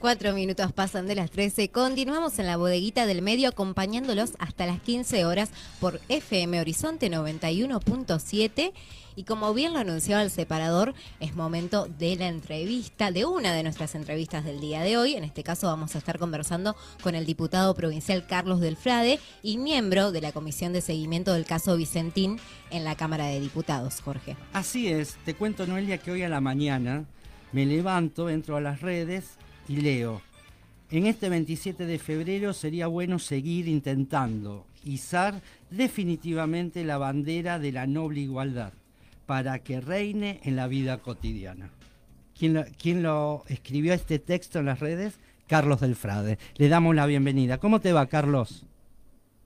Cuatro minutos pasan de las 13. Continuamos en la bodeguita del medio acompañándolos hasta las 15 horas por FM Horizonte 91.7. Y como bien lo anunciaba el separador, es momento de la entrevista, de una de nuestras entrevistas del día de hoy. En este caso vamos a estar conversando con el diputado provincial Carlos Delfrade y miembro de la Comisión de Seguimiento del caso Vicentín en la Cámara de Diputados, Jorge. Así es, te cuento Noelia que hoy a la mañana me levanto, entro a las redes y leo, en este 27 de febrero sería bueno seguir intentando izar definitivamente la bandera de la noble igualdad para que reine en la vida cotidiana. ¿Quién lo, escribió este texto en las redes? Carlos Delfrade. Le damos la bienvenida. ¿Cómo te va, Carlos?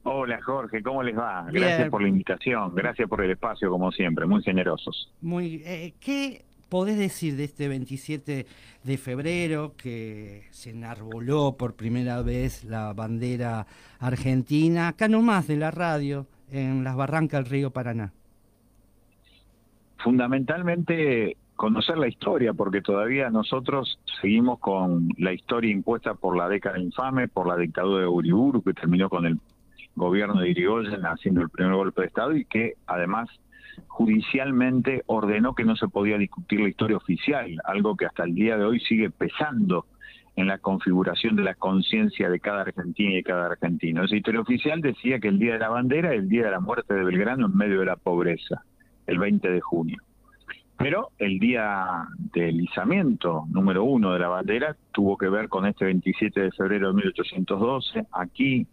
Hola Jorge, ¿cómo les va? Gracias por la invitación, gracias por el espacio como siempre, muy generosos. Muy, eh, ¿Qué podés decir de este 27 de febrero que se enarboló por primera vez la bandera argentina, acá nomás de la radio, en las barrancas del río Paraná? Fundamentalmente conocer la historia, porque todavía nosotros seguimos con la historia impuesta por la década infame, por la dictadura de Uriburu, que terminó con el gobierno de Irigoyen haciendo el primer golpe de Estado y que además judicialmente ordenó que no se podía discutir la historia oficial, algo que hasta el día de hoy sigue pesando en la configuración de la conciencia de cada argentino y de cada argentino. Esa historia oficial decía que el día de la bandera el día de la muerte de Belgrano en medio de la pobreza, el 20 de junio. Pero el día del izamiento número uno de la bandera tuvo que ver con este 27 de febrero de 1812. Aquí,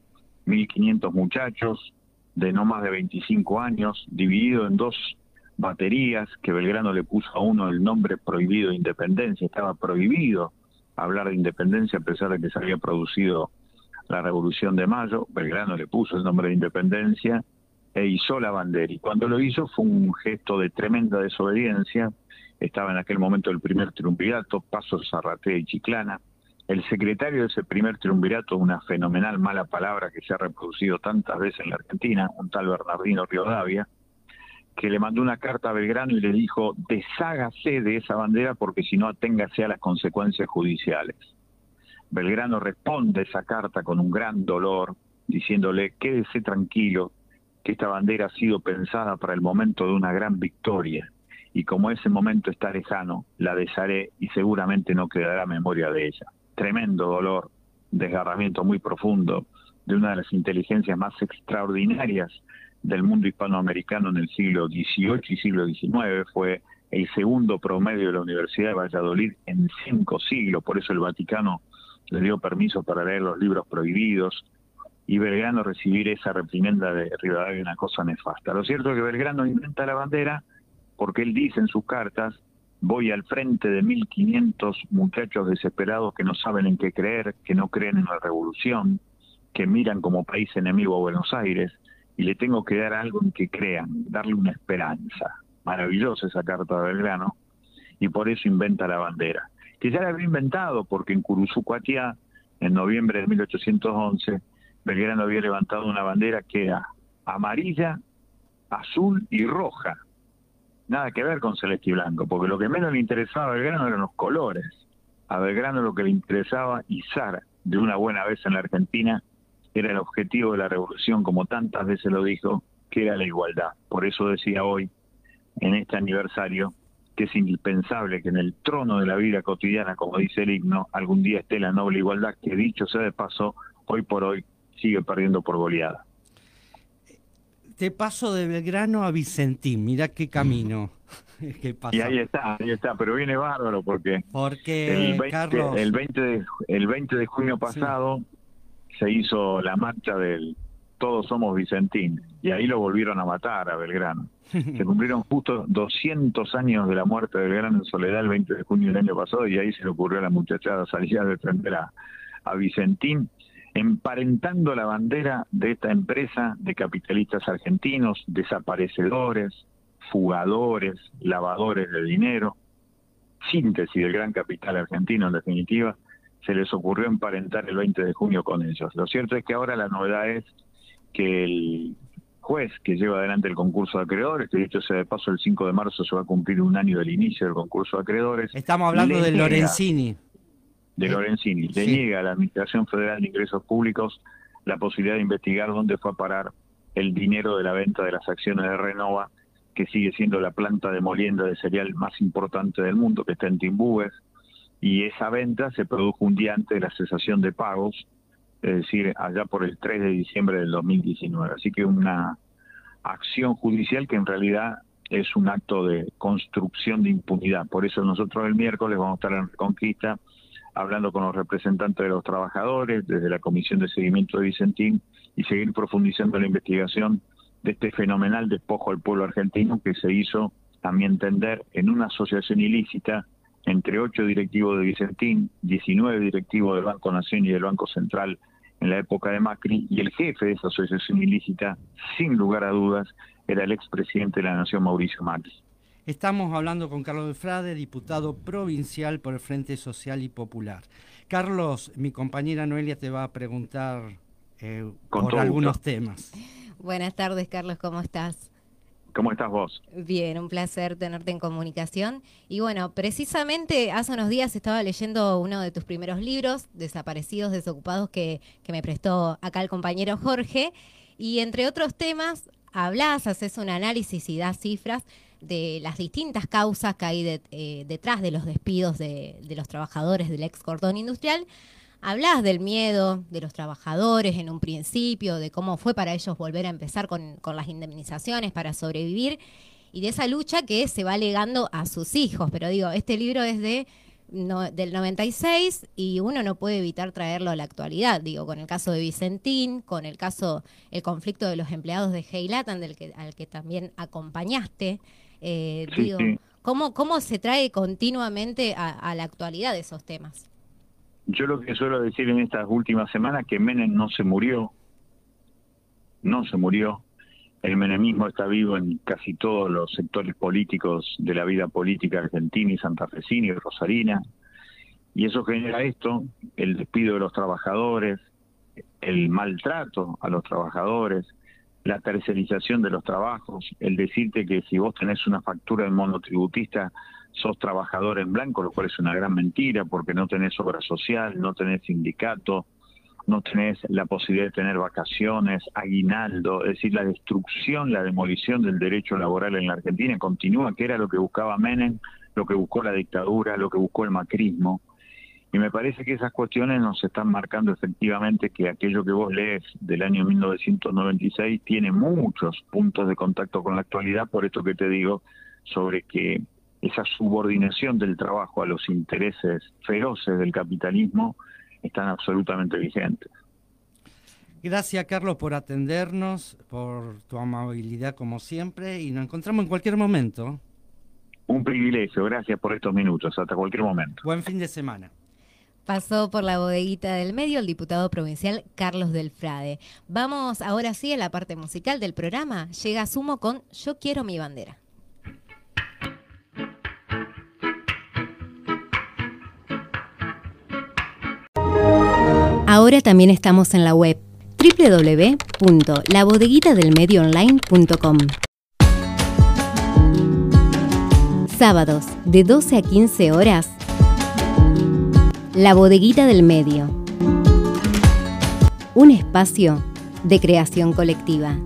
1.500 muchachos, de no más de 25 años, dividido en dos baterías, que Belgrano le puso a uno el nombre prohibido de independencia, estaba prohibido hablar de independencia a pesar de que se había producido la Revolución de Mayo, Belgrano le puso el nombre de independencia e hizo la bandera. Y cuando lo hizo fue un gesto de tremenda desobediencia, estaba en aquel momento el primer triunvirato, Paso Zarratea y Chiclana, el secretario de ese primer triunvirato, una fenomenal mala palabra que se ha reproducido tantas veces en la Argentina, un tal Bernardino Riodavia, que le mandó una carta a Belgrano y le dijo, deshágase de esa bandera porque si no aténgase a las consecuencias judiciales. Belgrano responde esa carta con un gran dolor, diciéndole, quédese tranquilo, que esta bandera ha sido pensada para el momento de una gran victoria, y como ese momento está lejano, la desharé y seguramente no quedará memoria de ella tremendo dolor, desgarramiento muy profundo de una de las inteligencias más extraordinarias del mundo hispanoamericano en el siglo XVIII y siglo XIX. Fue el segundo promedio de la Universidad de Valladolid en cinco siglos, por eso el Vaticano le dio permiso para leer los libros prohibidos y Belgrano recibir esa reprimenda de Rivadavia, una cosa nefasta. Lo cierto es que Belgrano inventa la bandera porque él dice en sus cartas voy al frente de 1.500 muchachos desesperados que no saben en qué creer, que no creen en la revolución, que miran como país enemigo a Buenos Aires, y le tengo que dar algo en que crean, darle una esperanza. Maravillosa esa carta de Belgrano, y por eso inventa la bandera, que ya la había inventado, porque en Curuzucuatiá, en noviembre de 1811, Belgrano había levantado una bandera que era amarilla, azul y roja, nada que ver con Celeste y Blanco, porque lo que menos le interesaba a Belgrano eran los colores. A Belgrano lo que le interesaba izar de una buena vez en la Argentina era el objetivo de la revolución, como tantas veces lo dijo, que era la igualdad. Por eso decía hoy, en este aniversario, que es indispensable que en el trono de la vida cotidiana, como dice el himno, algún día esté la noble igualdad, que dicho sea de paso, hoy por hoy sigue perdiendo por goleada te paso de Belgrano a Vicentín, mira qué camino. Y ahí está, ahí está, pero viene bárbaro porque, porque el, 20, el, 20 de, el 20 de junio pasado se hizo la marcha del Todos Somos Vicentín y ahí lo volvieron a matar a Belgrano. Se cumplieron justo 200 años de la muerte de Belgrano en Soledad el 20 de junio del año pasado y ahí se le ocurrió a la muchachada salir a defender a, a Vicentín emparentando la bandera de esta empresa de capitalistas argentinos, desaparecedores, fugadores, lavadores de dinero, síntesis del gran capital argentino en definitiva, se les ocurrió emparentar el 20 de junio con ellos. Lo cierto es que ahora la novedad es que el juez que lleva adelante el concurso de acreedores, que dicho sea de paso el 5 de marzo se va a cumplir un año del inicio del concurso de acreedores. Estamos hablando de Lorenzini. De Lorenzini. Le niega a la Administración Federal de Ingresos Públicos la posibilidad de investigar dónde fue a parar el dinero de la venta de las acciones de Renova, que sigue siendo la planta de molienda de cereal más importante del mundo, que está en Timbúes, y esa venta se produjo un día antes de la cesación de pagos, es decir, allá por el 3 de diciembre del 2019. Así que una acción judicial que en realidad es un acto de construcción de impunidad. Por eso nosotros el miércoles vamos a estar en Reconquista hablando con los representantes de los trabajadores, desde la Comisión de Seguimiento de Vicentín, y seguir profundizando la investigación de este fenomenal despojo al pueblo argentino que se hizo, a mi entender, en una asociación ilícita entre ocho directivos de Vicentín, 19 directivos del Banco Nación y del Banco Central en la época de Macri, y el jefe de esa asociación ilícita, sin lugar a dudas, era el expresidente de la Nación, Mauricio Macri. Estamos hablando con Carlos de Frade, diputado provincial por el Frente Social y Popular. Carlos, mi compañera Noelia te va a preguntar eh, por algunos temas. Buenas tardes, Carlos, ¿cómo estás? ¿Cómo estás vos? Bien, un placer tenerte en comunicación. Y bueno, precisamente hace unos días estaba leyendo uno de tus primeros libros, Desaparecidos, Desocupados, que, que me prestó acá el compañero Jorge. Y entre otros temas, hablas, haces un análisis y das cifras de las distintas causas que hay eh, detrás de los despidos de, de los trabajadores del ex cordón industrial Hablas del miedo de los trabajadores en un principio, de cómo fue para ellos volver a empezar con, las indemnizaciones para sobrevivir y de esa lucha que se va legando a sus hijos. Pero digo, este libro es de del 96 y uno no puede evitar traerlo a la actualidad, digo, con el caso de Vicentín, con el caso, el conflicto de los empleados de Heilatan, del que, al que también acompañaste, eh, digo, ¿cómo, ¿cómo se trae continuamente a la actualidad esos temas? Yo lo que suelo decir en estas últimas semanas que Menem no se murió, no se murió. El menemismo está vivo en casi todos los sectores políticos de la vida política argentina y santafesina y rosarina. Y eso genera esto, el despido de los trabajadores, el maltrato a los trabajadores, la tercerización de los trabajos, el decirte que si vos tenés una factura de monotributista sos trabajador en blanco, lo cual es una gran mentira porque no tenés obra social, no tenés sindicato, no tenés la posibilidad de tener vacaciones, aguinaldo, es decir, la destrucción, la demolición del derecho laboral en la Argentina continúa, que era lo que buscaba Menem, lo que buscó la dictadura, lo que buscó el macrismo. Y me parece que esas cuestiones nos están marcando efectivamente que aquello que vos lees del año 1996 tiene muchos puntos de contacto con la actualidad, por esto que te digo, sobre que esa subordinación del trabajo a los intereses feroces del capitalismo están absolutamente vigentes. Gracias Carlos por atendernos, por tu amabilidad como siempre y nos encontramos en cualquier momento. Un privilegio, gracias por estos minutos, hasta cualquier momento. Buen fin de semana. Pasó por la bodeguita del medio el diputado provincial Carlos Delfrade. Vamos ahora sí a la parte musical del programa. Llega Sumo con Yo quiero mi bandera. Ahora también estamos en la web www.labodeguitadelmedioonline.com. Sábados de 12 a 15 horas. La Bodeguita del Medio. Un espacio de creación colectiva.